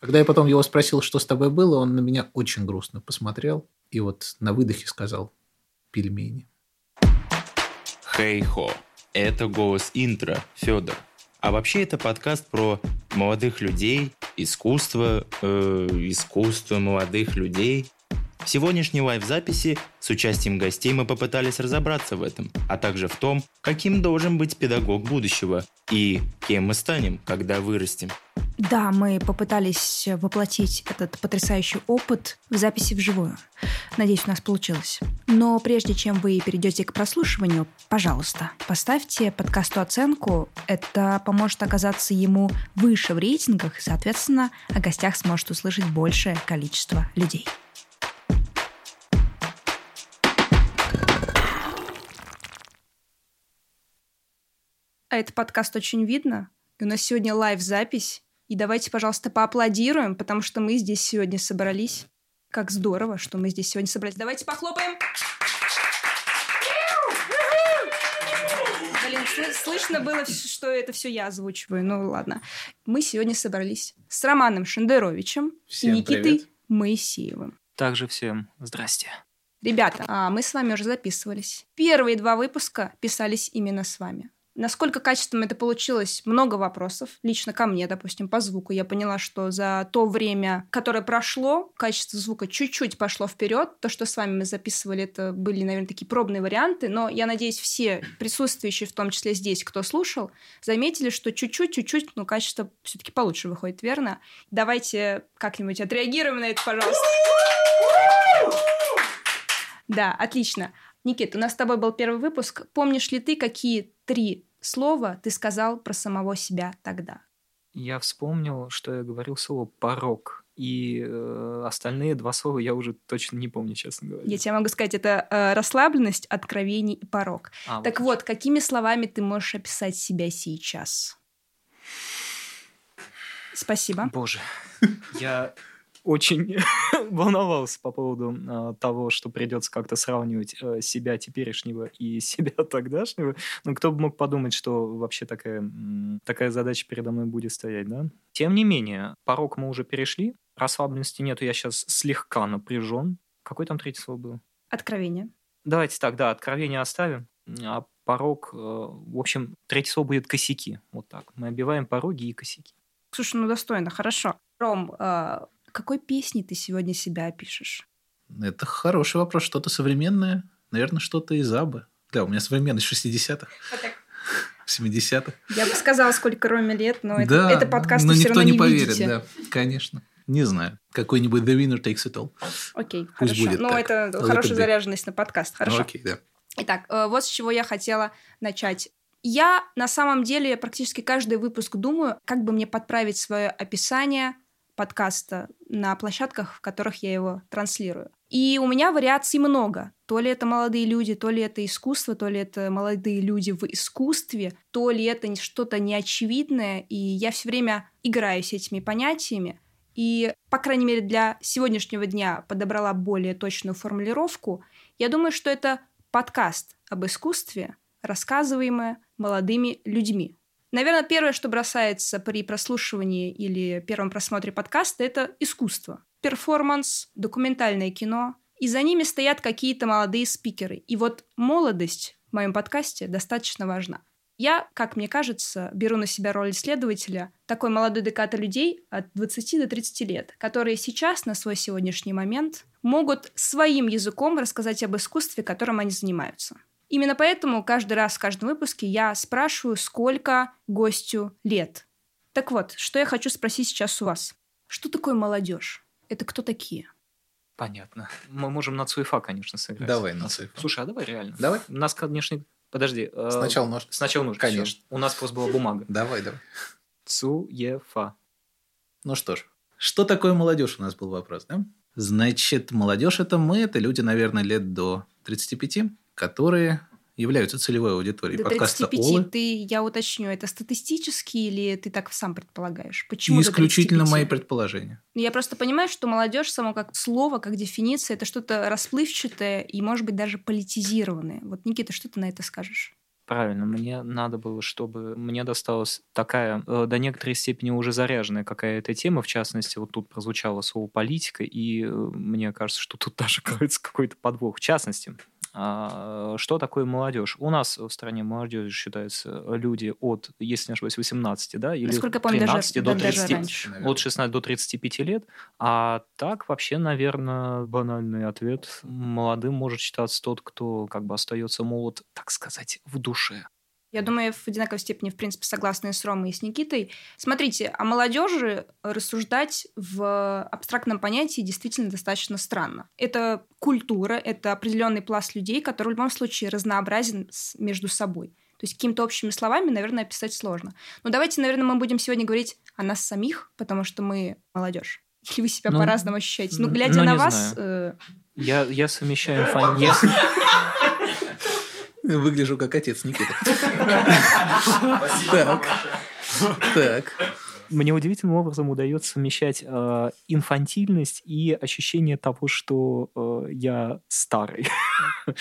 Когда я потом его спросил, что с тобой было, он на меня очень грустно посмотрел и вот на выдохе сказал «пельмени». Хей-хо. Это голос интро, Федор. А вообще это подкаст про молодых людей, искусство, э, искусство молодых людей. В сегодняшней лайв-записи с участием гостей мы попытались разобраться в этом, а также в том, каким должен быть педагог будущего и кем мы станем, когда вырастем. Да, мы попытались воплотить этот потрясающий опыт в записи вживую. Надеюсь, у нас получилось. Но прежде чем вы перейдете к прослушиванию, пожалуйста, поставьте подкасту оценку. Это поможет оказаться ему выше в рейтингах, и, соответственно, о гостях сможет услышать большее количество людей. А этот подкаст очень видно. И у нас сегодня лайв-запись. И давайте, пожалуйста, поаплодируем, потому что мы здесь сегодня собрались. Как здорово, что мы здесь сегодня собрались. Давайте похлопаем. Блин, слышно было, что это все я озвучиваю. Ну ладно. Мы сегодня собрались с Романом Шендеровичем Всем и Никитой привет. Моисеевым. Также всем здрасте. Ребята, а мы с вами уже записывались. Первые два выпуска писались именно с вами. Насколько качественно это получилось? Много вопросов. Лично ко мне, допустим, по звуку. Я поняла, что за то время, которое прошло, качество звука чуть-чуть пошло вперед. То, что с вами мы записывали, это были, наверное, такие пробные варианты. Но я надеюсь, все присутствующие, в том числе здесь, кто слушал, заметили, что чуть-чуть, чуть-чуть, ну, качество все-таки получше выходит, верно? Давайте как-нибудь отреагируем на это, пожалуйста. Да, отлично. Никит, у нас с тобой был первый выпуск. Помнишь ли ты, какие три слова ты сказал про самого себя тогда? Я вспомнил, что я говорил слово «порог», и э, остальные два слова я уже точно не помню, честно говоря. Я тебе могу сказать, это э, расслабленность, откровение и порог. А, так вот, какими словами ты можешь описать себя сейчас? Спасибо. Боже, я очень волновался по поводу э, того, что придется как-то сравнивать э, себя теперешнего и себя тогдашнего. Ну, кто бы мог подумать, что вообще такая, такая задача передо мной будет стоять, да? Тем не менее, порог мы уже перешли, расслабленности нету, я сейчас слегка напряжен. Какое там третье слово было? Откровение. Давайте так, да, откровение оставим, а порог, э, в общем, третье слово будет косяки. Вот так. Мы обиваем пороги и косяки. Слушай, ну достойно, хорошо. Ром, э, какой песней ты сегодня себя опишешь? Это хороший вопрос. Что-то современное? Наверное, что-то из Абы. Да, у меня современность 60-х, 70-х. Я бы сказала, сколько Роме лет, но это, да, это подкаст но все никто равно не не поверит, видите. да, конечно. Не знаю. Какой-нибудь The Winner Takes It All. Окей, Пусть хорошо. будет ну, так. это Let хорошая заряженность на подкаст. Хорошо. Ну, окей, да. Итак, э, вот с чего я хотела начать. Я на самом деле практически каждый выпуск думаю, как бы мне подправить свое описание подкаста на площадках, в которых я его транслирую. И у меня вариаций много. То ли это молодые люди, то ли это искусство, то ли это молодые люди в искусстве, то ли это что-то неочевидное. И я все время играюсь этими понятиями. И, по крайней мере, для сегодняшнего дня подобрала более точную формулировку. Я думаю, что это подкаст об искусстве, рассказываемое молодыми людьми. Наверное, первое, что бросается при прослушивании или первом просмотре подкаста, это искусство. Перформанс, документальное кино. И за ними стоят какие-то молодые спикеры. И вот молодость в моем подкасте достаточно важна. Я, как мне кажется, беру на себя роль исследователя такой молодой декаты людей от 20 до 30 лет, которые сейчас, на свой сегодняшний момент, могут своим языком рассказать об искусстве, которым они занимаются. Именно поэтому каждый раз в каждом выпуске я спрашиваю, сколько гостю лет. Так вот, что я хочу спросить сейчас у вас. Что такое молодежь? Это кто такие? Понятно. Мы можем на цуефа, конечно, сыграть. Давай на цифру. Слушай, а давай реально. Давай. У нас, конечно... Подожди. э, Сначала нож. Сначала нужно. Конечно. всё. У нас просто была бумага. Давай, давай. Цуефа. Ну что ж, что такое молодежь у нас был вопрос, да? Значит, молодежь это мы, это люди, наверное, лет до 35, которые являются целевой аудиторией До подкаста 35 Олы. ты, я уточню, это статистически или ты так сам предполагаешь? Почему Исключительно 35? мои предположения. Я просто понимаю, что молодежь само как слово, как дефиниция, это что-то расплывчатое и, может быть, даже политизированное. Вот, Никита, что ты на это скажешь? правильно. Мне надо было, чтобы мне досталась такая, э, до некоторой степени уже заряженная какая-то тема. В частности, вот тут прозвучало слово политика, и э, мне кажется, что тут даже кроется какой-то подвох. В частности, что такое молодежь? У нас в стране молодежь считаются люди от, если не ошибаюсь, 18, да, или Насколько я помню, 13 даже, до да, даже 30, раньше. от 16 до 35 лет. А так вообще, наверное, банальный ответ. Молодым может считаться тот, кто как бы остается молод, так сказать, в душе. Я думаю, в одинаковой степени, в принципе, согласны с Ромой и с Никитой. Смотрите, о молодежи рассуждать в абстрактном понятии действительно достаточно странно. Это культура, это определенный пласт людей, который в любом случае разнообразен между собой. То есть какими-то общими словами, наверное, описать сложно. Но давайте, наверное, мы будем сегодня говорить о нас самих, потому что мы молодежь. Или вы себя Ну, по-разному ощущаете? Ну, глядя ну, на вас, знаю. э, Я, я совмещаю инфо... Выгляжу как отец Никита. Так. Так. Мне удивительным образом удается совмещать э, инфантильность и ощущение того, что э, я старый.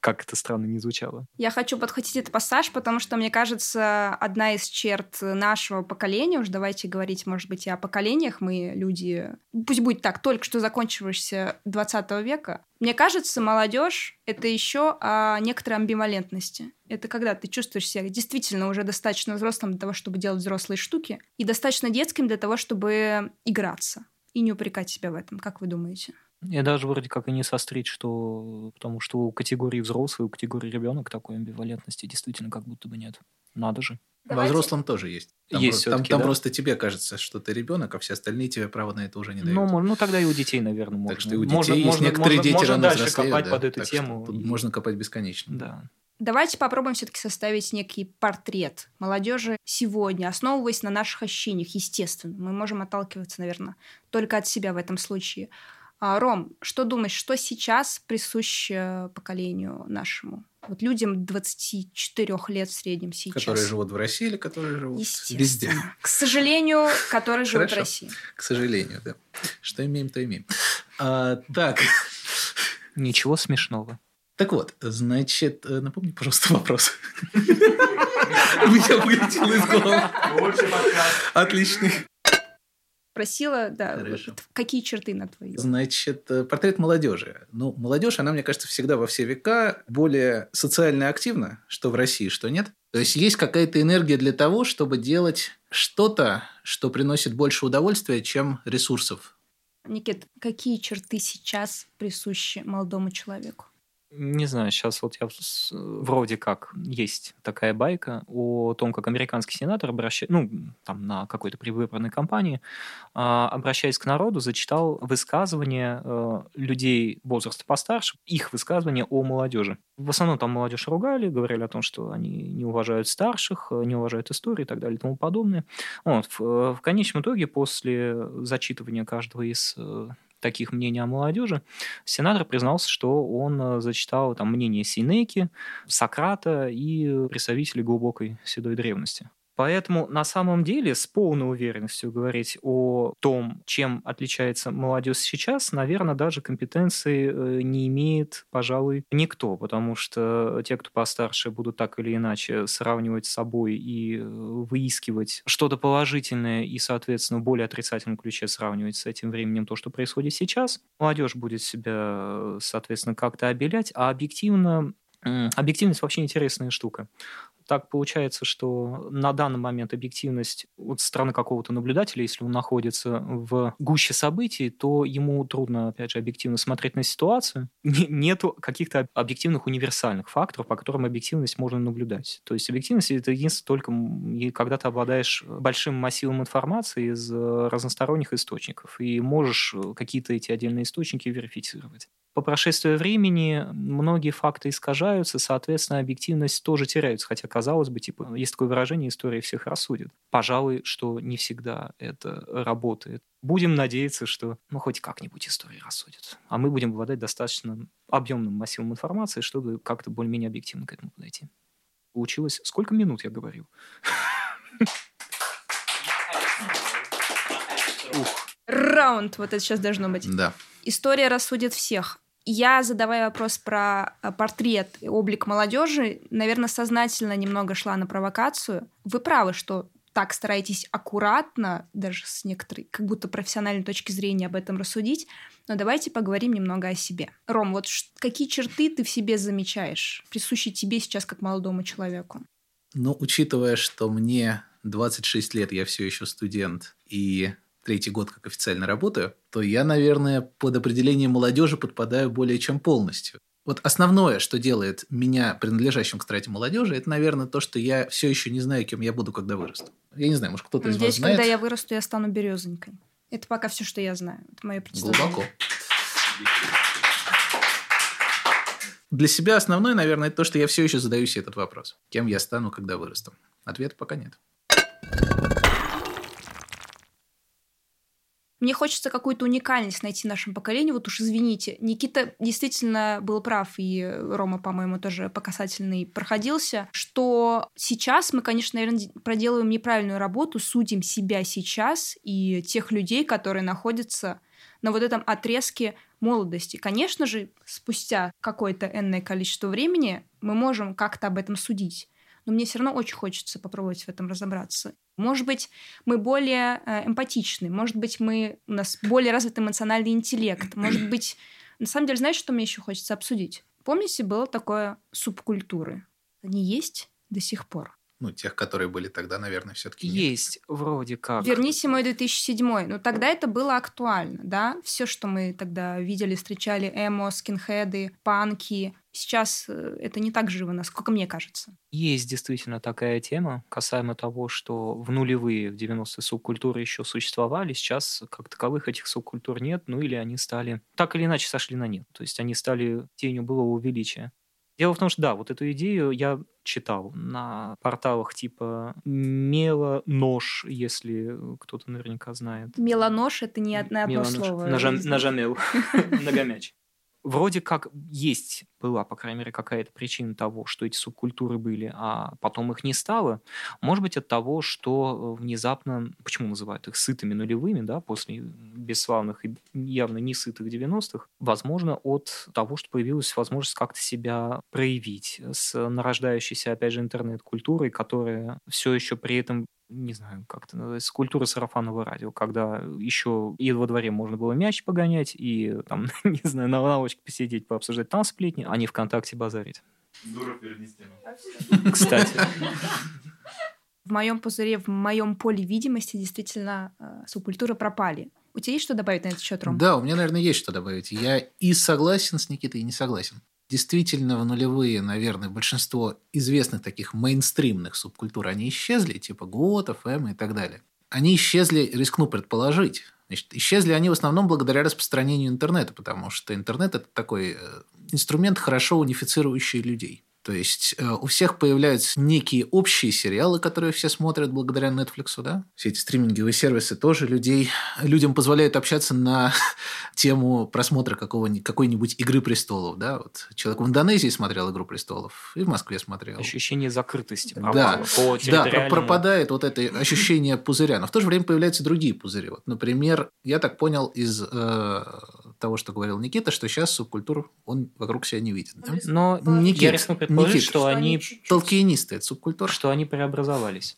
Как это странно не звучало. Я хочу подхватить этот пассаж, потому что, мне кажется, одна из черт нашего поколения, уж давайте говорить, может быть, и о поколениях, мы люди, пусть будет так, только что закончившегося 20 века, мне кажется, молодежь — это еще о некоторой амбивалентности. Это когда ты чувствуешь себя действительно уже достаточно взрослым для того, чтобы делать взрослые штуки, и достаточно детским для того, чтобы играться и не упрекать себя в этом. Как вы думаете? Я даже вроде как и не сострить, что... Потому что у категории взрослый, у категории ребенок такой амбивалентности действительно как будто бы нет. Надо же. Во взрослом тоже есть. Там, Есть там, там да? просто тебе кажется, что ты ребенок, а все остальные тебе право на это уже не дают. Ну, ну, тогда и у детей, наверное, можно. так что и у детей можно, есть можно, некоторые можно- дети можно рано дальше взрослеют, копать да. под эту Так что тему. тут И- можно копать бесконечно. Да. Давайте попробуем все-таки составить некий портрет молодежи сегодня, основываясь на наших ощущениях, естественно. Мы можем отталкиваться, наверное, только от себя в этом случае. А, Ром, что думаешь, что сейчас присуще поколению нашему? Вот людям 24 лет в среднем сейчас. Которые живут в России или которые живут везде. К сожалению, которые живут в. России. К сожалению, да. Что имеем, то имеем. А, так. Ничего смешного. Так вот, значит, э, напомни, пожалуйста, вопрос. У меня вылетело из головы. Отличный. Просила, да, Хорошо. какие черты на твои? Значит, э, портрет молодежи. Ну, молодежь, она, мне кажется, всегда во все века более социально активна, что в России, что нет. То есть есть какая-то энергия для того, чтобы делать что-то, что приносит больше удовольствия, чем ресурсов. Никит, какие черты сейчас присущи молодому человеку? Не знаю, сейчас вот я вроде как есть такая байка о том, как американский сенатор обращается, ну, там на какой-то предвыборной кампании, а, обращаясь к народу, зачитал высказывания э, людей возраста постарше, их высказывания о молодежи. В основном там молодежь ругали, говорили о том, что они не уважают старших, э, не уважают истории и так далее и тому подобное. Вот, в, э, в конечном итоге, после зачитывания каждого из таких мнений о молодежи, сенатор признался, что он э, зачитал там мнение Синеки, Сократа и представителей глубокой седой древности. Поэтому на самом деле с полной уверенностью говорить о том, чем отличается молодежь сейчас, наверное, даже компетенции э, не имеет, пожалуй, никто, потому что те, кто постарше, будут так или иначе сравнивать с собой и э, выискивать что-то положительное и, соответственно, в более отрицательном ключе сравнивать с этим временем то, что происходит сейчас. Молодежь будет себя, соответственно, как-то обелять, а объективно Объективность вообще интересная штука. Так получается, что на данный момент объективность от стороны какого-то наблюдателя, если он находится в гуще событий, то ему трудно, опять же, объективно смотреть на ситуацию. Не- Нету каких-то объективных универсальных факторов, по которым объективность можно наблюдать. То есть объективность — это единственное только когда ты обладаешь большим массивом информации из э, разносторонних источников и можешь э, какие-то эти отдельные источники верифицировать. По прошествии времени многие факты искажаются, соответственно, объективность тоже теряется. Хотя, казалось бы, типа, есть такое выражение «история всех рассудит». Пожалуй, что не всегда это работает. Будем надеяться, что, ну, хоть как-нибудь история рассудит. А мы будем обладать достаточно объемным массивом информации, чтобы как-то более-менее объективно к этому подойти. Получилось... Сколько минут я говорил? Раунд вот это сейчас должно быть. Да. История рассудит всех. Я, задавая вопрос про э, портрет и облик молодежи, наверное, сознательно немного шла на провокацию. Вы правы, что так стараетесь аккуратно, даже с некоторой, как будто профессиональной точки зрения об этом рассудить. Но давайте поговорим немного о себе. Ром, вот какие черты ты в себе замечаешь, присущие тебе сейчас как молодому человеку? Ну, учитывая, что мне 26 лет, я все еще студент, и третий год как официально работаю, то я, наверное, под определение молодежи подпадаю более чем полностью. Вот основное, что делает меня принадлежащим к страте молодежи, это, наверное, то, что я все еще не знаю, кем я буду, когда вырасту. Я не знаю, может, кто-то из Надеюсь, вас знает. когда я вырасту, я стану березонькой. Это пока все, что я знаю. Это мое представление. Глубоко. Для себя основное, наверное, это то, что я все еще задаю себе этот вопрос. Кем я стану, когда вырасту? Ответа пока нет. Мне хочется какую-то уникальность найти в нашем поколении. Вот уж извините, Никита действительно был прав, и Рома, по-моему, тоже по касательной проходился, что сейчас мы, конечно, наверное, проделываем неправильную работу, судим себя сейчас и тех людей, которые находятся на вот этом отрезке молодости. Конечно же, спустя какое-то энное количество времени мы можем как-то об этом судить. Но мне все равно очень хочется попробовать в этом разобраться. Может быть, мы более э, эмпатичны, может быть, мы, у нас более развит эмоциональный интеллект, может быть, на самом деле, знаешь, что мне еще хочется обсудить? Помните, было такое субкультуры? Они есть до сих пор. Ну, тех, которые были тогда, наверное, все-таки Есть, вроде как. Верните мой 2007. Ну, тогда это было актуально, да? Все, что мы тогда видели, встречали, эмо, скинхеды, панки. Сейчас э, это не так живо, насколько мне кажется. Есть действительно такая тема касаемо того, что в нулевые, в 90-е субкультуры еще существовали, сейчас как таковых этих субкультур нет, ну или они стали, так или иначе сошли на нет. То есть они стали тенью былого величия. Дело в том, что да, вот эту идею я читал на порталах типа Мелонож, если кто-то наверняка знает. Мелонож — это не одно Мелонож. слово. Нажа- Нажамел. Многомяч. Вроде как есть, была, по крайней мере, какая-то причина того, что эти субкультуры были, а потом их не стало. Может быть, от того, что внезапно, почему называют их сытыми нулевыми, да, после бесславных и явно не сытых 90-х, возможно, от того, что появилась возможность как-то себя проявить с нарождающейся, опять же, интернет-культурой, которая все еще при этом не знаю, как это называется, культура сарафанного радио, когда еще и во дворе можно было мяч погонять, и там, не знаю, на лавочке посидеть, пообсуждать там сплетни, а не ВКонтакте базарить. Дура перед. Кстати. В моем пузыре, в моем поле видимости действительно э, субкультуры пропали. У тебя есть что добавить на этот счет, Ром? Да, у меня, наверное, есть что добавить. Я и согласен с Никитой, и не согласен. Действительно, в нулевые, наверное, большинство известных таких мейнстримных субкультур, они исчезли, типа готов, эм и так далее. Они исчезли, рискну предположить, Значит, исчезли они в основном благодаря распространению интернета, потому что интернет – это такой э, инструмент, хорошо унифицирующий людей. То есть э, у всех появляются некие общие сериалы, которые все смотрят благодаря Netflix, да? Все эти стриминговые сервисы тоже людей, людям позволяют общаться на тему просмотра какого-нибудь, какой-нибудь «Игры престолов», да? Вот человек в Индонезии смотрел «Игру престолов» и в Москве смотрел. Ощущение закрытости. Да, по да пропадает вот это ощущение пузыря. Но в то же время появляются другие пузыри. Вот, например, я так понял из э, того, что говорил Никита, что сейчас субкультур он вокруг себя не видит. Да? Но Никит, я рискну предположить, Никит. что Что они, Толкиенисты – это субкультура. что они преобразовались.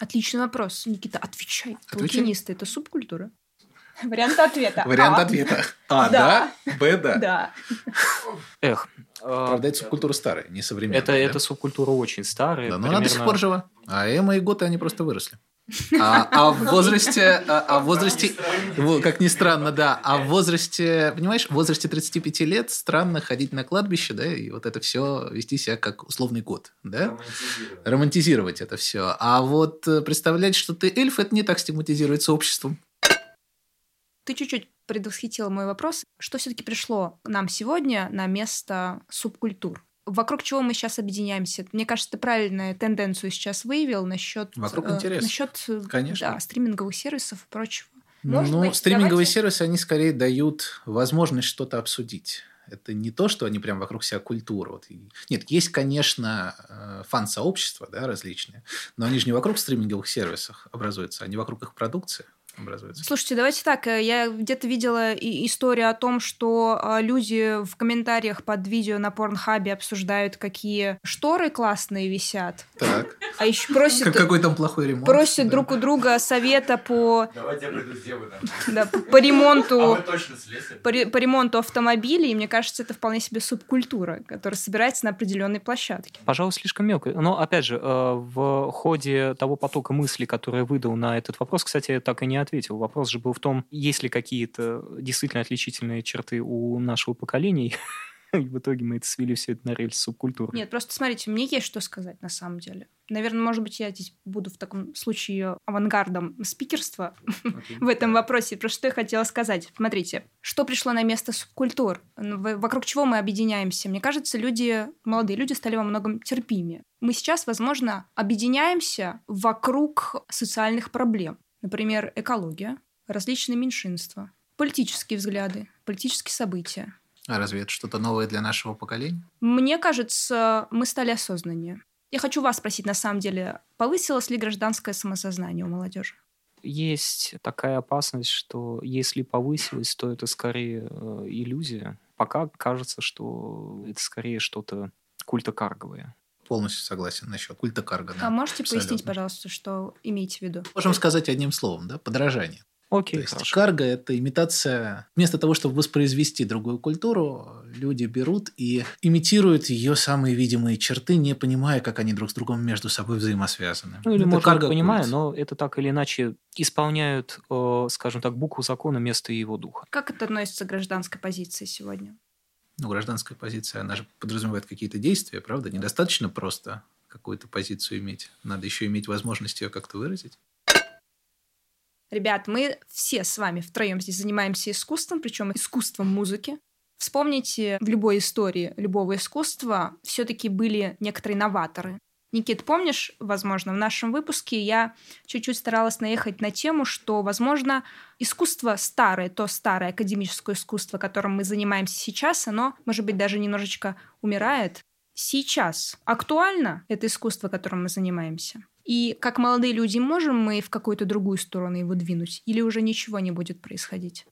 Отличный вопрос. Никита, отвечай. Отвечай. Толкинисты — это субкультура? Вариант ответа. Вариант А. ответа. А, Да. Б, да. Да. Эх, э, Правда, это субкультура старая, не современная. это, да? это субкультура очень старая. Да, но она до сих примерно- пор жива. А Эма и Готы, они просто выросли. А, а в возрасте, а, а в возрасте, во, как ни странно, да, а в возрасте, понимаешь, в возрасте 35 лет странно ходить на кладбище, да, и вот это все вести себя как условный год, да, романтизировать это все. А вот э, представлять, что ты эльф, это не так стигматизируется обществом. Ты чуть-чуть предвосхитила мой вопрос. Что все-таки пришло нам сегодня на место субкультур? Вокруг чего мы сейчас объединяемся? Мне кажется, ты правильную тенденцию сейчас выявил насчет... Вокруг интереса. Насчет, э, Конечно. да, стриминговых сервисов и прочего. Может ну, быть, стриминговые давайте- сервисы, они скорее дают возможность что-то обсудить. Это не то, что они прям вокруг себя культура. Вот. Нет, есть, конечно, э, фан-сообщества да, различные, но они же не вокруг стриминговых сервисов образуются, они вокруг их продукции. Образуется. Слушайте, давайте так. э, Я где-то видела и- историю о том, что а, люди в комментариях под видео на Порнхабе обсуждают, какие шторы классные висят. Так. А еще просят, Как- Какой там плохой ремонт. просят Да. друг у друга совета по, Давайте я приду сделаю там. да, по ремонту. точно слесарь? по, по ремонту автомобилей, и мне кажется, это вполне себе субкультура, которая собирается на определенной площадке. Пожалуй, слишком мелко. Но, опять же, э, в ходе того потока мыслей, который я выдал на этот вопрос, кстати, я так и не ответил. Вопрос же был в том, есть ли какие-то действительно отличительные черты у нашего поколения. И в итоге мы это свели все это на рельс субкультуры. Нет, просто смотрите, мне есть что сказать на самом деле. Наверное, может быть, я здесь буду в таком случае авангардом спикерства Окей. в этом вопросе. Про что я хотела сказать. Смотрите, что пришло на место субкультур? Вокруг чего мы объединяемся? Мне кажется, люди, молодые люди стали во многом терпимее. Мы сейчас, возможно, объединяемся вокруг социальных проблем. Например, экология, различные меньшинства, политические взгляды, политические события. А разве это что-то новое для нашего поколения? Мне кажется, мы стали осознаннее. Я хочу вас спросить, на самом деле, повысилось ли гражданское самосознание у молодежи? Есть такая опасность, что если повысилось, то это скорее э, иллюзия. Пока кажется, что это скорее что-то культокарговое. Полностью согласен насчет культа карга. да. а можете абсолютно. пояснить, пожалуйста, что имеете в виду? Можем сказать одним словом, да? Подражание. Окей, То есть хорошо. карго – это имитация... Вместо того, чтобы воспроизвести другую культуру, люди берут и имитируют ее самые видимые черты, не понимая, как они друг с другом между собой взаимосвязаны. Ну, или, Это может, я карго-культ. понимаю, но это так или иначе исполняют, э, скажем так, букву закона вместо его духа. Как это относится к гражданской позиции сегодня? Ну, гражданская позиция, она же подразумевает какие-то действия, правда? Недостаточно просто какую-то позицию иметь. Надо еще иметь возможность ее как-то выразить. Ребят, мы все с вами втроем здесь занимаемся искусством, причем искусством музыки. Вспомните, в любой истории любого искусства все-таки были некоторые новаторы. Никит, помнишь, возможно, в нашем выпуске я чуть-чуть старалась наехать на тему, что, возможно, искусство старое, то старое академическое искусство, которым мы занимаемся сейчас, оно, может быть, даже немножечко умирает. Сейчас актуально это искусство, которым мы занимаемся? И как молодые люди можем мы в какую-то другую сторону его двинуть? Или уже ничего не будет происходить?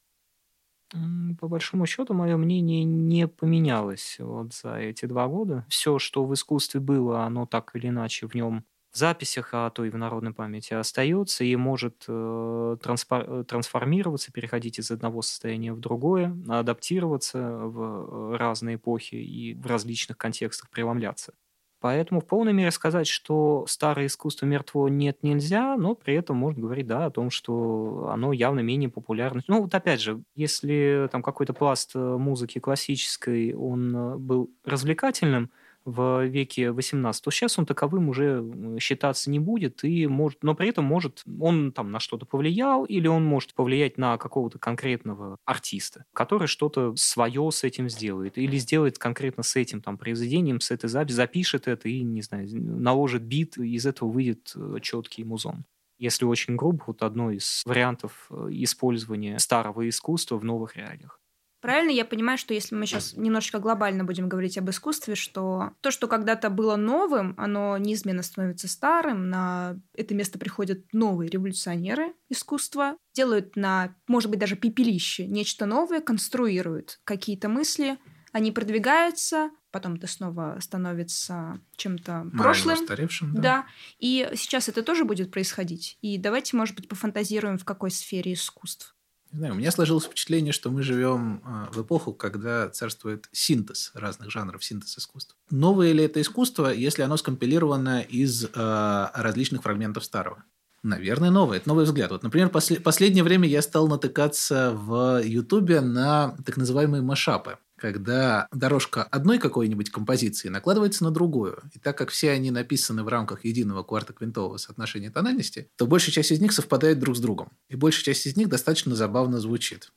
По большому счету, мое мнение не поменялось вот за эти два года. Все, что в искусстве было, оно так или иначе в нем в записях, а то и в народной памяти остается и может э, транспор- трансформироваться, переходить из одного состояния в другое, адаптироваться в э, разные эпохи и в различных контекстах преломляться. Поэтому в полной мере сказать, что старое искусство мертво нет нельзя, но при этом можно говорить, да, о том, что оно явно менее популярно. Ну вот опять же, если там какой-то пласт э, музыки классической, он э, был развлекательным, в веке 18, то сейчас он таковым уже считаться не будет, и может, но при этом может, он там на что-то повлиял, или он может повлиять на какого-то конкретного артиста, который что-то свое с этим сделает, или сделает конкретно с этим там произведением, с этой записью, запишет это и, не знаю, наложит бит, и из этого выйдет четкий музон. Если очень грубо, вот одно из вариантов э, использования старого искусства в новых реалиях. Правильно я понимаю, что если мы сейчас немножечко глобально будем говорить об искусстве, что то, что когда-то было новым, оно неизменно становится старым, на это место приходят новые революционеры искусства, делают на, может быть, даже пепелище нечто новое, конструируют какие-то мысли, они продвигаются, потом это снова становится чем-то прошлым. устаревшим, да. Да, и сейчас это тоже будет происходить. И давайте, может быть, пофантазируем, в какой сфере искусств. Не знаю, у меня сложилось впечатление, что мы живем а, в эпоху, когда царствует синтез разных жанров, синтез искусства. Новое ли это искусство, если оно скомпилировано из а, различных фрагментов старого? Наверное, новое. Это новый взгляд. Вот, например, после, последнее время я стал натыкаться в Ютубе на так называемые машапы когда дорожка одной какой-нибудь композиции накладывается на другую. И так как все они написаны в рамках единого квартоквинтового соотношения тональности, то большая часть из них совпадает друг с другом. И большая часть из них достаточно забавно звучит.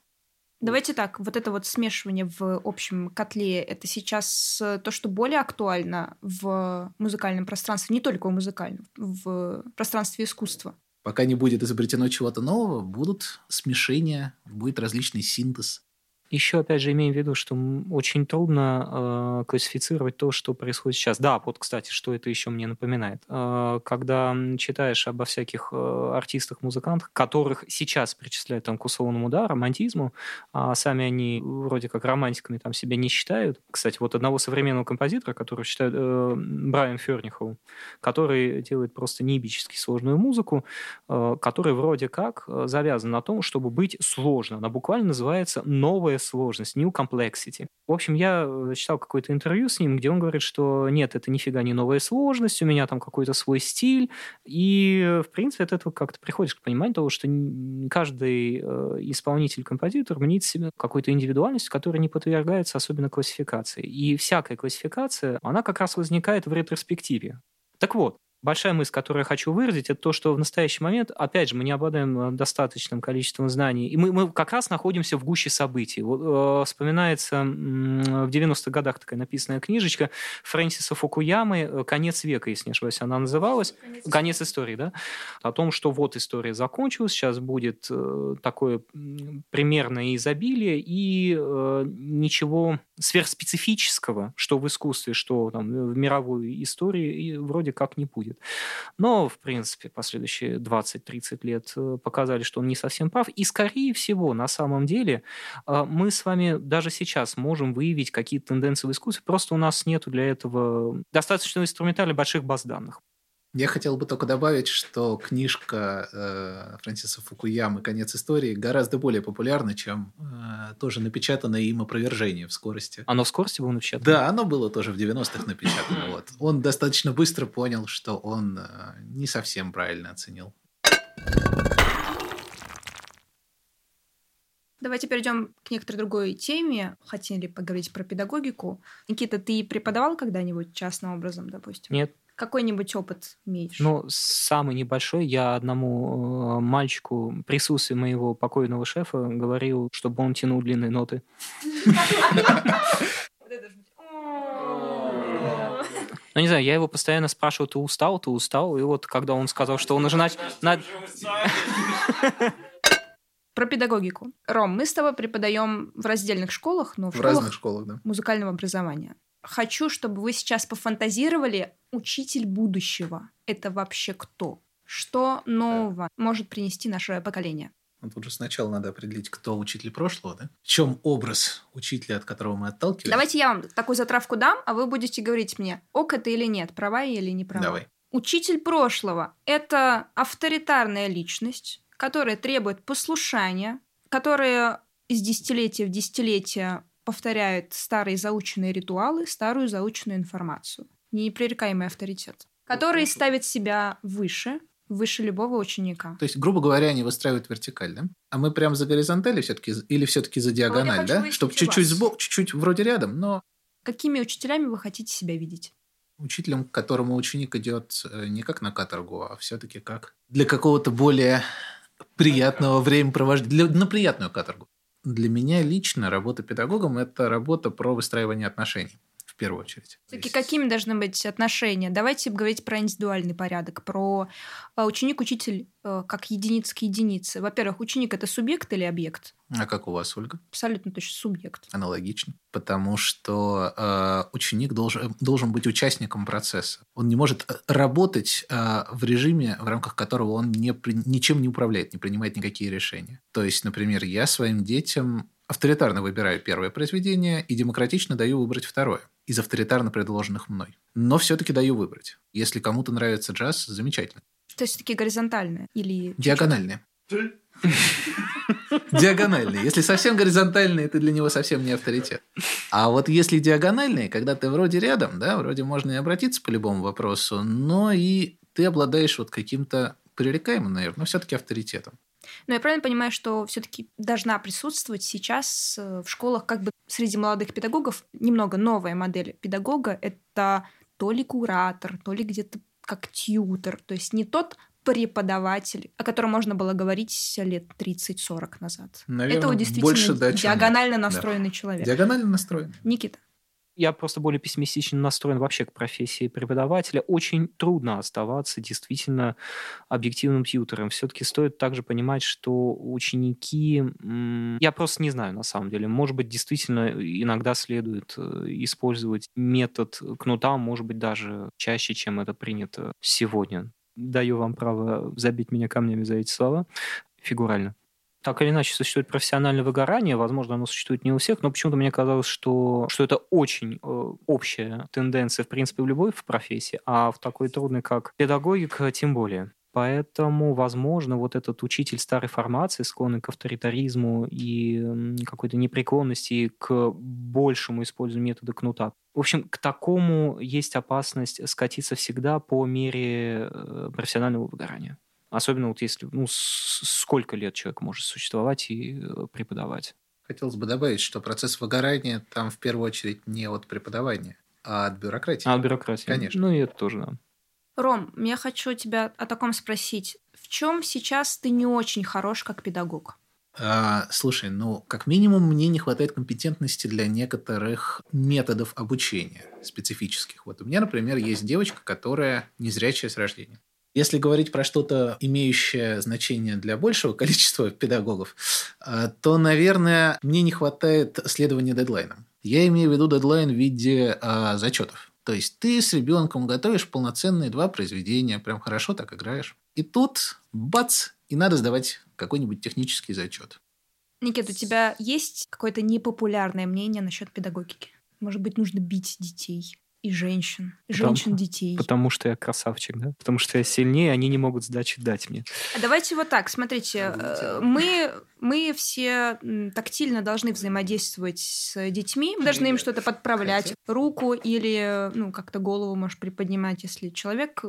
Давайте так, вот это вот смешивание в общем котле, это сейчас э, то, что более актуально в музыкальном пространстве, не только в музыкальном, в пространстве искусства. Пока не будет изобретено чего-то нового, будут смешения, будет различный синтез. Еще, опять же, имеем в виду, что очень трудно э, классифицировать то, что происходит сейчас. Да, вот, кстати, что это еще мне напоминает. Э, когда читаешь обо всяких э, артистах, музыкантах, которых сейчас причисляют там, к условному да, романтизму, а сами они вроде как романтиками там себя не считают. Кстати, вот одного современного композитора, которого считают э, Брайан Фернихоу, который делает просто неебически сложную музыку, э, который вроде как э, завязан на том, чтобы быть сложно. Она буквально называется «новая сложность», new complexity. В общем, я э, читал какое-то интервью с ним, где он говорит, что нет, это нифига не новая сложность, у меня там какой-то свой стиль. И, в принципе, от этого как-то приходишь к пониманию того, что каждый э, исполнитель-композитор мнит себе какой-то индивидуальность, которая не подвергается особенно классификации. И всякая классификация, она как раз возникает в ретроспективе. Так вот, большая мысль, которую я хочу выразить, это то, что в настоящий момент, опять же, мы не обладаем э, достаточным количеством знаний, и мы, мы как раз находимся в гуще событий. Вот, э, вспоминается э, в 90-х годах такая написанная книжечка Фрэнсиса Фукуямы э, «Конец века», если не ошибаюсь, она называлась. «Конец, Конец истории», да? О том, что вот история закончилась, сейчас будет э, такое примерное изобилие, и э, ничего сверхспецифического, что в искусстве, что там, в мировой истории, вроде как не будет. Но, в принципе, последующие 20-30 лет э, показали, что он не совсем прав. И, скорее всего, на самом деле, э, мы с вами даже сейчас можем выявить какие-то тенденции в искусстве, просто у нас нет для этого достаточно инструментария больших баз данных. Я хотел бы только добавить, что книжка э, Фрэнсиса Фукуямы «Конец истории» гораздо более популярна, чем э, тоже напечатанное им опровержение в скорости. Оно в скорости было напечатано? Да, оно было тоже в 90-х напечатано. Вот. Он достаточно быстро понял, что он э, не совсем правильно оценил. Давайте перейдем к некоторой другой теме. Хотели поговорить про педагогику. Никита, ты преподавал когда-нибудь частным образом, допустим? Нет. Какой-нибудь опыт имеешь? Ну, самый небольшой. Я одному э, мальчику в присутствии моего покойного шефа говорил, чтобы он тянул длинные ноты. Ну, не знаю, я его постоянно спрашивал, ты устал, ты устал? И вот когда он сказал, что он уже начал... Про педагогику. Ром, мы с тобой преподаем в раздельных школах, но в, в школах разных школах, да. музыкального образования хочу, чтобы вы сейчас пофантазировали учитель будущего. Это вообще кто? Что нового может принести наше поколение? Ну, тут же сначала надо определить, кто учитель прошлого, да? В чем образ учителя, от которого мы отталкиваемся? Давайте я вам такую затравку дам, а вы будете говорить мне, ок это или нет, права я или не права. Давай. Учитель прошлого – это авторитарная личность, которая требует послушания, которая из десятилетия в десятилетие повторяет старые заученные ритуалы, старую заученную информацию. Непререкаемый авторитет. Который ставит себя выше, выше любого ученика. То есть, грубо говоря, они выстраивают вертикаль, да? А мы прям за горизонталь все-таки или все-таки за диагональ, да? Чтобы чуть-чуть сбоку, чуть-чуть вроде рядом, но... Какими учителями вы хотите себя видеть? Учителем, к которому ученик идет э, не как на каторгу, а все-таки как для какого-то более приятного времяпровождения, для, на приятную каторгу для меня лично работа педагогом – это работа про выстраивание отношений первую очередь. Таки какими должны быть отношения? Давайте говорить про индивидуальный порядок, про э, ученик-учитель э, как единица к единице. Во-первых, ученик это субъект или объект? А как у вас, Ольга? Абсолютно точно субъект. Аналогично. Потому что э, ученик должен, должен быть участником процесса. Он не может э, работать э, в режиме, в рамках которого он не, ничем не управляет, не принимает никакие решения. То есть, например, я своим детям авторитарно выбираю первое произведение и демократично даю выбрать второе из авторитарно предложенных мной. Но все-таки даю выбрать. Если кому-то нравится джаз, замечательно. То есть такие горизонтальные или... Диагональные. Диагональные. Если совсем горизонтальные, ты для него совсем не авторитет. А вот если диагональные, когда ты вроде рядом, да, вроде можно и обратиться по любому вопросу, но и ты обладаешь вот каким-то пререкаемым, наверное, но все-таки авторитетом. Но я правильно понимаю, что все-таки должна присутствовать сейчас э, в школах как бы среди молодых педагогов немного новая модель педагога. Это то ли куратор, то ли где-то как тьютер. То есть не тот преподаватель, о котором можно было говорить лет 30-40 назад. Наверное, Это действительно больше, да, диагонально настроенный да. человек. Диагонально настроенный. Никита. Я просто более пессимистично настроен вообще к профессии преподавателя. Очень трудно оставаться действительно объективным тьютором. Все-таки стоит также понимать, что ученики... Я просто не знаю, на самом деле. Может быть, действительно иногда следует э, использовать метод кнута, может быть, даже чаще, чем это принято сегодня. Даю вам право забить меня камнями за эти слова фигурально так или иначе существует профессиональное выгорание, возможно, оно существует не у всех, но почему-то мне казалось, что, что это очень э, общая тенденция, в принципе, в любой в профессии, а в такой трудной, как педагогика, тем более. Поэтому, возможно, вот этот учитель старой формации, склонный к авторитаризму и какой-то непреклонности к большему использованию метода кнута. В общем, к такому есть опасность скатиться всегда по мере э, профессионального выгорания. Особенно вот если, ну, сколько лет человек может существовать и э, преподавать. Хотелось бы добавить, что процесс выгорания там в первую очередь не от преподавания, а от бюрократии. А от бюрократии. Конечно. Ну и это тоже, да. Ром, я хочу тебя о таком спросить. В чем сейчас ты не очень хорош как педагог? А, слушай, ну, как минимум, мне не хватает компетентности для некоторых методов обучения специфических. Вот у меня, например, есть девочка, которая незрячая с рождения. Если говорить про что-то, имеющее значение для большего количества педагогов, а, то, наверное, мне не хватает следования дедлайнам. Я имею в виду дедлайн в виде а, зачетов. То есть ты с ребенком готовишь полноценные два произведения, прям хорошо так играешь. И тут бац, и надо сдавать какой-нибудь технический зачет. Никит, у тебя есть какое-то непопулярное мнение насчет педагогики? Может быть, нужно бить детей? И женщин, женщин, детей. Потому что я красавчик, да? Потому что я сильнее, они не могут сдачи дать мне. А давайте вот так, смотрите, э, мы, мы все тактильно должны взаимодействовать с детьми, мы должны им что-то подправлять, руку или, ну, как-то голову можешь приподнимать, если человек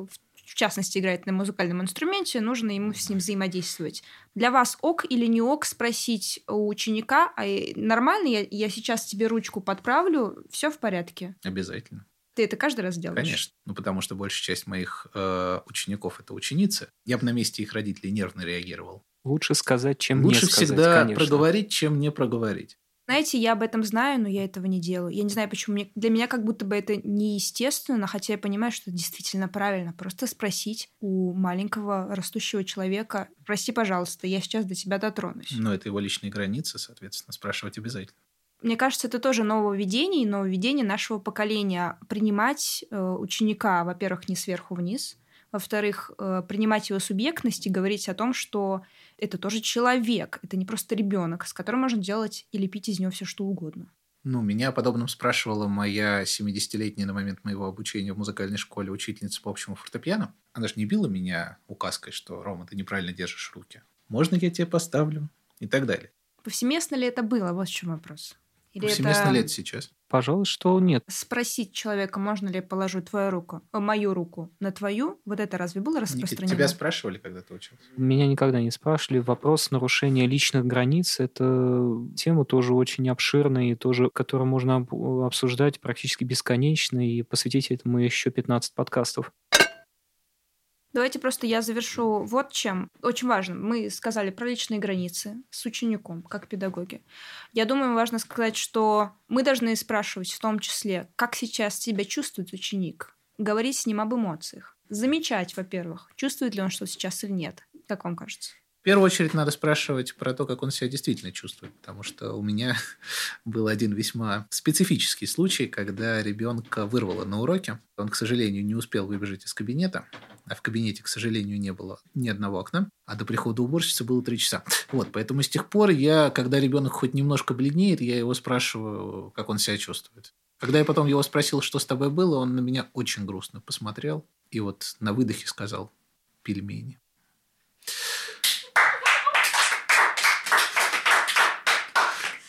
в частности, играет на музыкальном инструменте, нужно ему с ним взаимодействовать. Для вас ок или не ок спросить у ученика, а нормально, я, я сейчас тебе ручку подправлю, все в порядке? Обязательно. Ты это каждый раз делаешь? Конечно. Ну, потому что большая часть моих э, учеников это ученицы. Я бы на месте их родителей нервно реагировал. Лучше сказать, чем Лучше не сказать, всегда конечно. проговорить, чем не проговорить. Знаете, я об этом знаю, но я этого не делаю. Я не знаю, почему. Мне, для меня как будто бы это неестественно, хотя я понимаю, что это действительно правильно. Просто спросить у маленького растущего человека, прости, пожалуйста, я сейчас до тебя дотронусь. Но это его личные границы, соответственно, спрашивать обязательно. Мне кажется, это тоже нововведение и нововведение нашего поколения. Принимать э, ученика, во-первых, не сверху вниз, во-вторых, э, принимать его субъектность и говорить о том, что это тоже человек, это не просто ребенок, с которым можно делать и лепить из него все что угодно. Ну, меня подобным спрашивала моя 70-летняя на момент моего обучения в музыкальной школе учительница по общему фортепиано. Она же не била меня указкой, что «Рома, ты неправильно держишь руки». «Можно я тебе поставлю?» И так далее. Повсеместно ли это было? Вот в чем вопрос. Или Повсеместно это... лет сейчас? Пожалуй, что нет. Спросить человека, можно ли я положу твою руку, э, мою руку на твою, вот это разве было распространено? Тебя спрашивали, когда ты учился? Меня никогда не спрашивали. Вопрос нарушения личных границ – это тема тоже очень обширная, и тоже, которую можно обсуждать практически бесконечно, и посвятить этому еще 15 подкастов. Давайте просто я завершу вот чем. Очень важно. Мы сказали про личные границы с учеником, как педагоги. Я думаю, важно сказать, что мы должны спрашивать в том числе, как сейчас себя чувствует ученик, говорить с ним об эмоциях, замечать, во-первых, чувствует ли он что сейчас или нет. Как вам кажется? В первую очередь надо спрашивать про то, как он себя действительно чувствует, потому что у меня был один весьма специфический случай, когда ребенка вырвало на уроке. Он, к сожалению, не успел выбежать из кабинета, а в кабинете, к сожалению, не было ни одного окна, а до прихода уборщицы было три часа. Вот, поэтому с тех пор я, когда ребенок хоть немножко бледнеет, я его спрашиваю, как он себя чувствует. Когда я потом его спросил, что с тобой было, он на меня очень грустно посмотрел и вот на выдохе сказал «пельмени».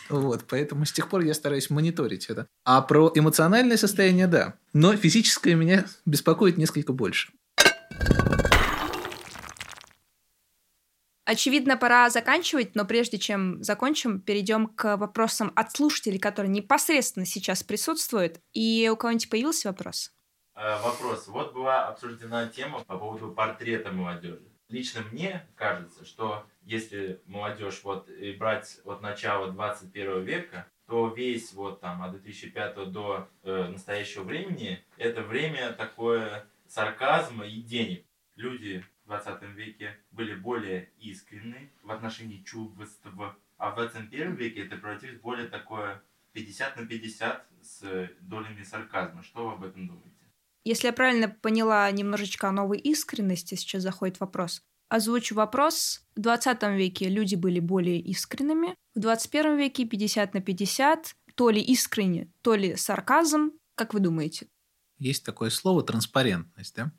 Вот, поэтому с тех пор я стараюсь мониторить это. А про эмоциональное состояние – да. Но физическое меня беспокоит несколько больше. Очевидно, пора заканчивать, но прежде чем закончим, перейдем к вопросам от слушателей, которые непосредственно сейчас присутствуют. И у кого-нибудь появился вопрос? Э, вопрос. Вот была обсуждена тема по поводу портрета молодежи. Лично мне кажется, что если молодежь вот и брать от начала 21 века, то весь вот там от 2005 до э, настоящего времени это время такое сарказма и денег. Люди в 20 веке были более искренны в отношении чувства, а в 21 веке это превратилось в более такое 50 на 50 с долями сарказма. Что вы об этом думаете? Если я правильно поняла немножечко о новой искренности, сейчас заходит вопрос. Озвучу вопрос. В 20 веке люди были более искренними. В 21 веке 50 на 50. То ли искренне, то ли сарказм. Как вы думаете? Есть такое слово транспарентность, да?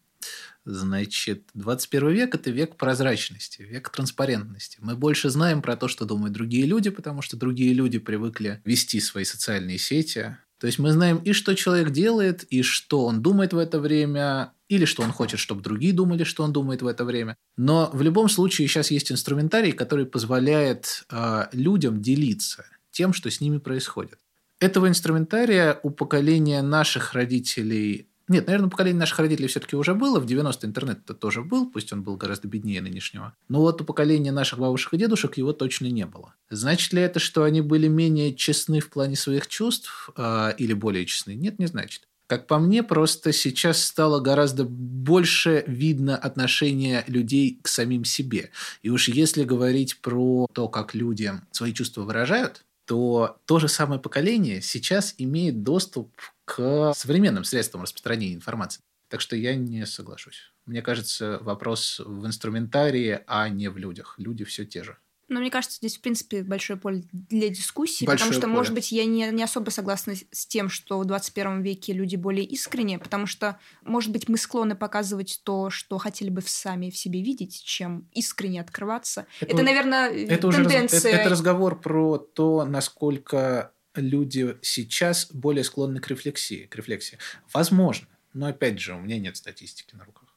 Значит, 21 век – это век прозрачности, век транспарентности. Мы больше знаем про то, что думают другие люди, потому что другие люди привыкли вести свои социальные сети, то есть мы знаем и что человек делает, и что он думает в это время, или что он хочет, чтобы другие думали, что он думает в это время. Но в любом случае сейчас есть инструментарий, который позволяет э, людям делиться тем, что с ними происходит. Этого инструментария у поколения наших родителей нет, наверное, поколение наших родителей все-таки уже было. В 90 интернет-то тоже был, пусть он был гораздо беднее нынешнего. Но вот у поколения наших бабушек и дедушек его точно не было. Значит ли это, что они были менее честны в плане своих чувств э, или более честны? Нет, не значит. Как по мне, просто сейчас стало гораздо больше видно отношение людей к самим себе. И уж если говорить про то, как люди свои чувства выражают, то то же самое поколение сейчас имеет доступ к современным средствам распространения информации. Так что я не соглашусь. Мне кажется, вопрос в инструментарии, а не в людях. Люди все те же. Но мне кажется, здесь, в принципе, большое поле для дискуссии, большое потому что, поле. может быть, я не, не особо согласна с тем, что в 21 веке люди более искренние, потому что, может быть, мы склонны показывать то, что хотели бы сами в себе видеть, чем искренне открываться. Это, это наверное, это тенденция... Уже, это, это разговор про то, насколько люди сейчас более склонны к рефлексии. К рефлексии. Возможно, но опять же, у меня нет статистики на руках.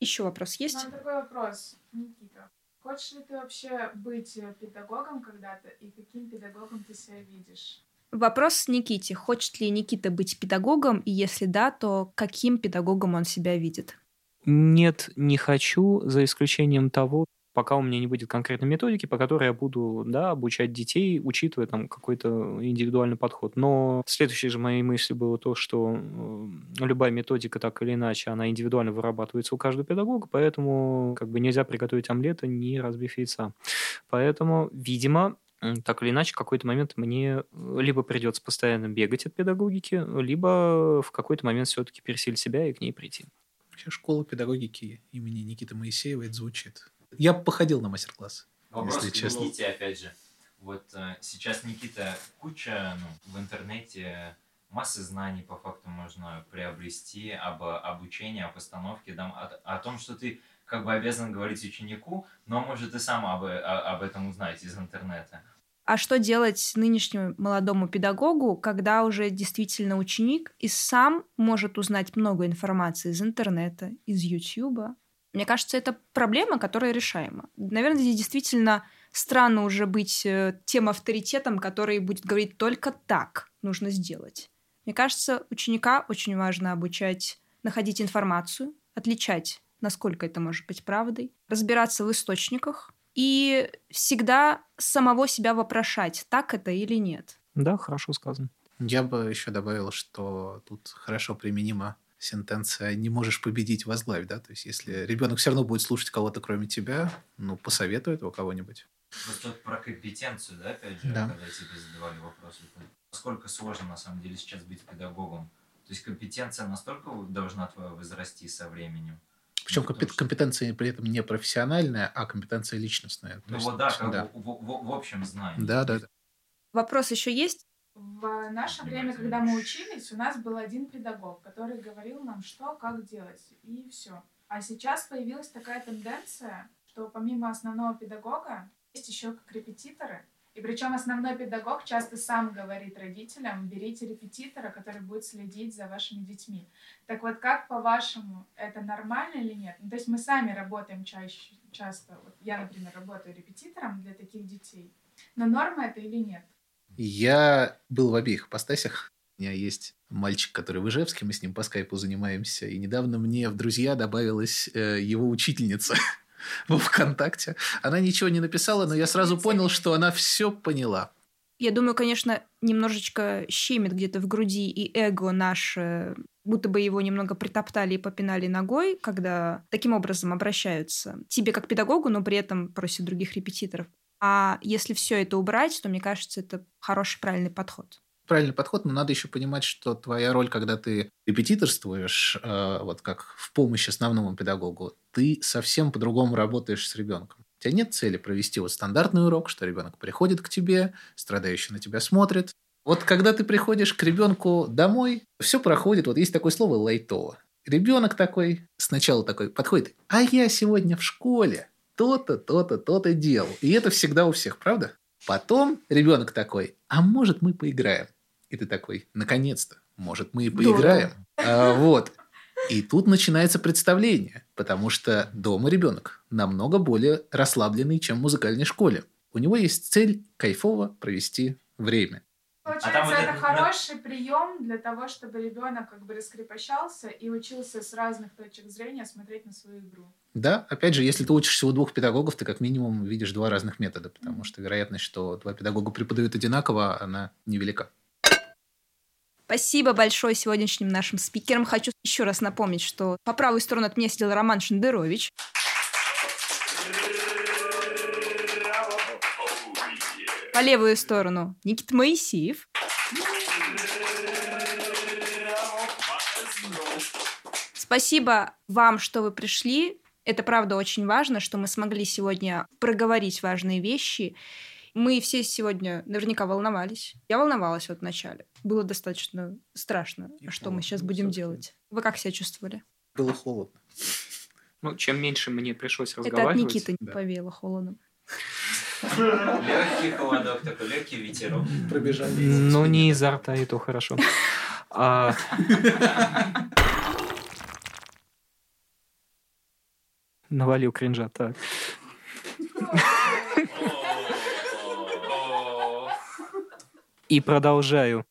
Еще вопрос есть? Ну, такой вопрос, Никита. Хочешь ли ты вообще быть педагогом когда-то, и каким педагогом ты себя видишь? Вопрос Никите. Хочет ли Никита быть педагогом, и если да, то каким педагогом он себя видит? Нет, не хочу, за исключением того, пока у меня не будет конкретной методики, по которой я буду да, обучать детей, учитывая там какой-то индивидуальный подход. Но следующей же моей мыслью было то, что любая методика так или иначе, она индивидуально вырабатывается у каждого педагога, поэтому как бы нельзя приготовить омлета, не разбив яйца. Поэтому, видимо, так или иначе, в какой-то момент мне э, либо придется постоянно бегать от педагогики, либо в какой-то момент все-таки пересилить себя и к ней прийти. Вообще школа педагогики имени Никиты Моисеева это звучит я походил на мастер-класс. Вопрос если честно. Никите, опять же. Вот э, сейчас, Никита, куча ну, в интернете массы знаний по факту можно приобрести об обучении, об постановке, да, о, о том, что ты как бы обязан говорить ученику, но может и сам об, об этом узнать из интернета. А что делать нынешнему молодому педагогу, когда уже действительно ученик и сам может узнать много информации из интернета, из Ютьюба? Мне кажется, это проблема, которая решаема. Наверное, здесь действительно странно уже быть э, тем авторитетом, который будет говорить только так нужно сделать. Мне кажется, ученика очень важно обучать находить информацию, отличать, насколько это может быть правдой, разбираться в источниках и всегда самого себя вопрошать, так это или нет. Да, хорошо сказано. Я бы еще добавил, что тут хорошо применимо сентенция «не можешь победить, возглавь», да? То есть, если ребенок все равно будет слушать кого-то, кроме тебя, ну, посоветуй этого кого-нибудь. Вот тут про компетенцию, да, опять же, да. когда тебе задавали вопрос, насколько сложно, на самом деле, сейчас быть педагогом? То есть, компетенция настолько должна твоя возрасти со временем? Причем ну, компет- компетенция при этом не профессиональная, а компетенция личностная. Ну вот да, как да. В, в, в общем знании. Да, да, да. Вопрос еще есть? В наше время, когда мы учились, у нас был один педагог, который говорил нам, что, как делать, и все. А сейчас появилась такая тенденция, что помимо основного педагога есть еще как репетиторы. И причем основной педагог часто сам говорит родителям, берите репетитора, который будет следить за вашими детьми. Так вот, как по-вашему, это нормально или нет? Ну, то есть мы сами работаем чаще, часто. Вот я, например, работаю репетитором для таких детей. Но норма это или нет? Я был в обеих постасях. У меня есть мальчик, который в Ижевске, мы с ним по скайпу занимаемся. И недавно мне в друзья добавилась э, его учительница. во ВКонтакте. Она ничего не написала, но я сразу понял, что она все поняла. Я думаю, конечно, немножечко щемит где-то в груди и эго наше, будто бы его немного притоптали и попинали ногой, когда таким образом обращаются тебе как педагогу, но при этом просят других репетиторов. А если все это убрать, то мне кажется, это хороший правильный подход правильный подход, но надо еще понимать, что твоя роль, когда ты репетиторствуешь, э, вот как в помощь основному педагогу, ты совсем по-другому работаешь с ребенком. У тебя нет цели провести вот стандартный урок, что ребенок приходит к тебе, страдающий на тебя смотрит. Вот когда ты приходишь к ребенку домой, все проходит, вот есть такое слово лайтово. Ребенок такой, сначала такой подходит, а я сегодня в школе то-то, то-то, то-то делал. И это всегда у всех, правда? Потом ребенок такой, а может мы поиграем? И ты такой, наконец-то, может мы и поиграем? А, вот. И тут начинается представление, потому что дома ребенок намного более расслабленный, чем в музыкальной школе. У него есть цель кайфово провести время. Получается, а это, это хороший прием для того, чтобы ребенок как бы раскрепощался и учился с разных точек зрения смотреть на свою игру. Да, опять же, если ты учишься у двух педагогов, ты как минимум видишь два разных метода, потому что вероятность, что два педагога преподают одинаково, она невелика. Спасибо большое сегодняшним нашим спикерам. Хочу еще раз напомнить, что по правую сторону от меня сидел Роман Шендерович. По левую сторону Никита Моисеев. Спасибо вам, что вы пришли. Это правда очень важно, что мы смогли сегодня проговорить важные вещи. Мы все сегодня наверняка волновались. Я волновалась вот вначале. Было достаточно страшно, И что мы сейчас будем собственно. делать. Вы как себя чувствовали? Было холодно. Ну, чем меньше мне пришлось разговаривать... Это от Никиты да. повеяло холодом. Легкий холодок такой, легкий ветерок. Пробежал. Ну, не изо рта, и то хорошо. А... Навалил кринжа, так. И продолжаю.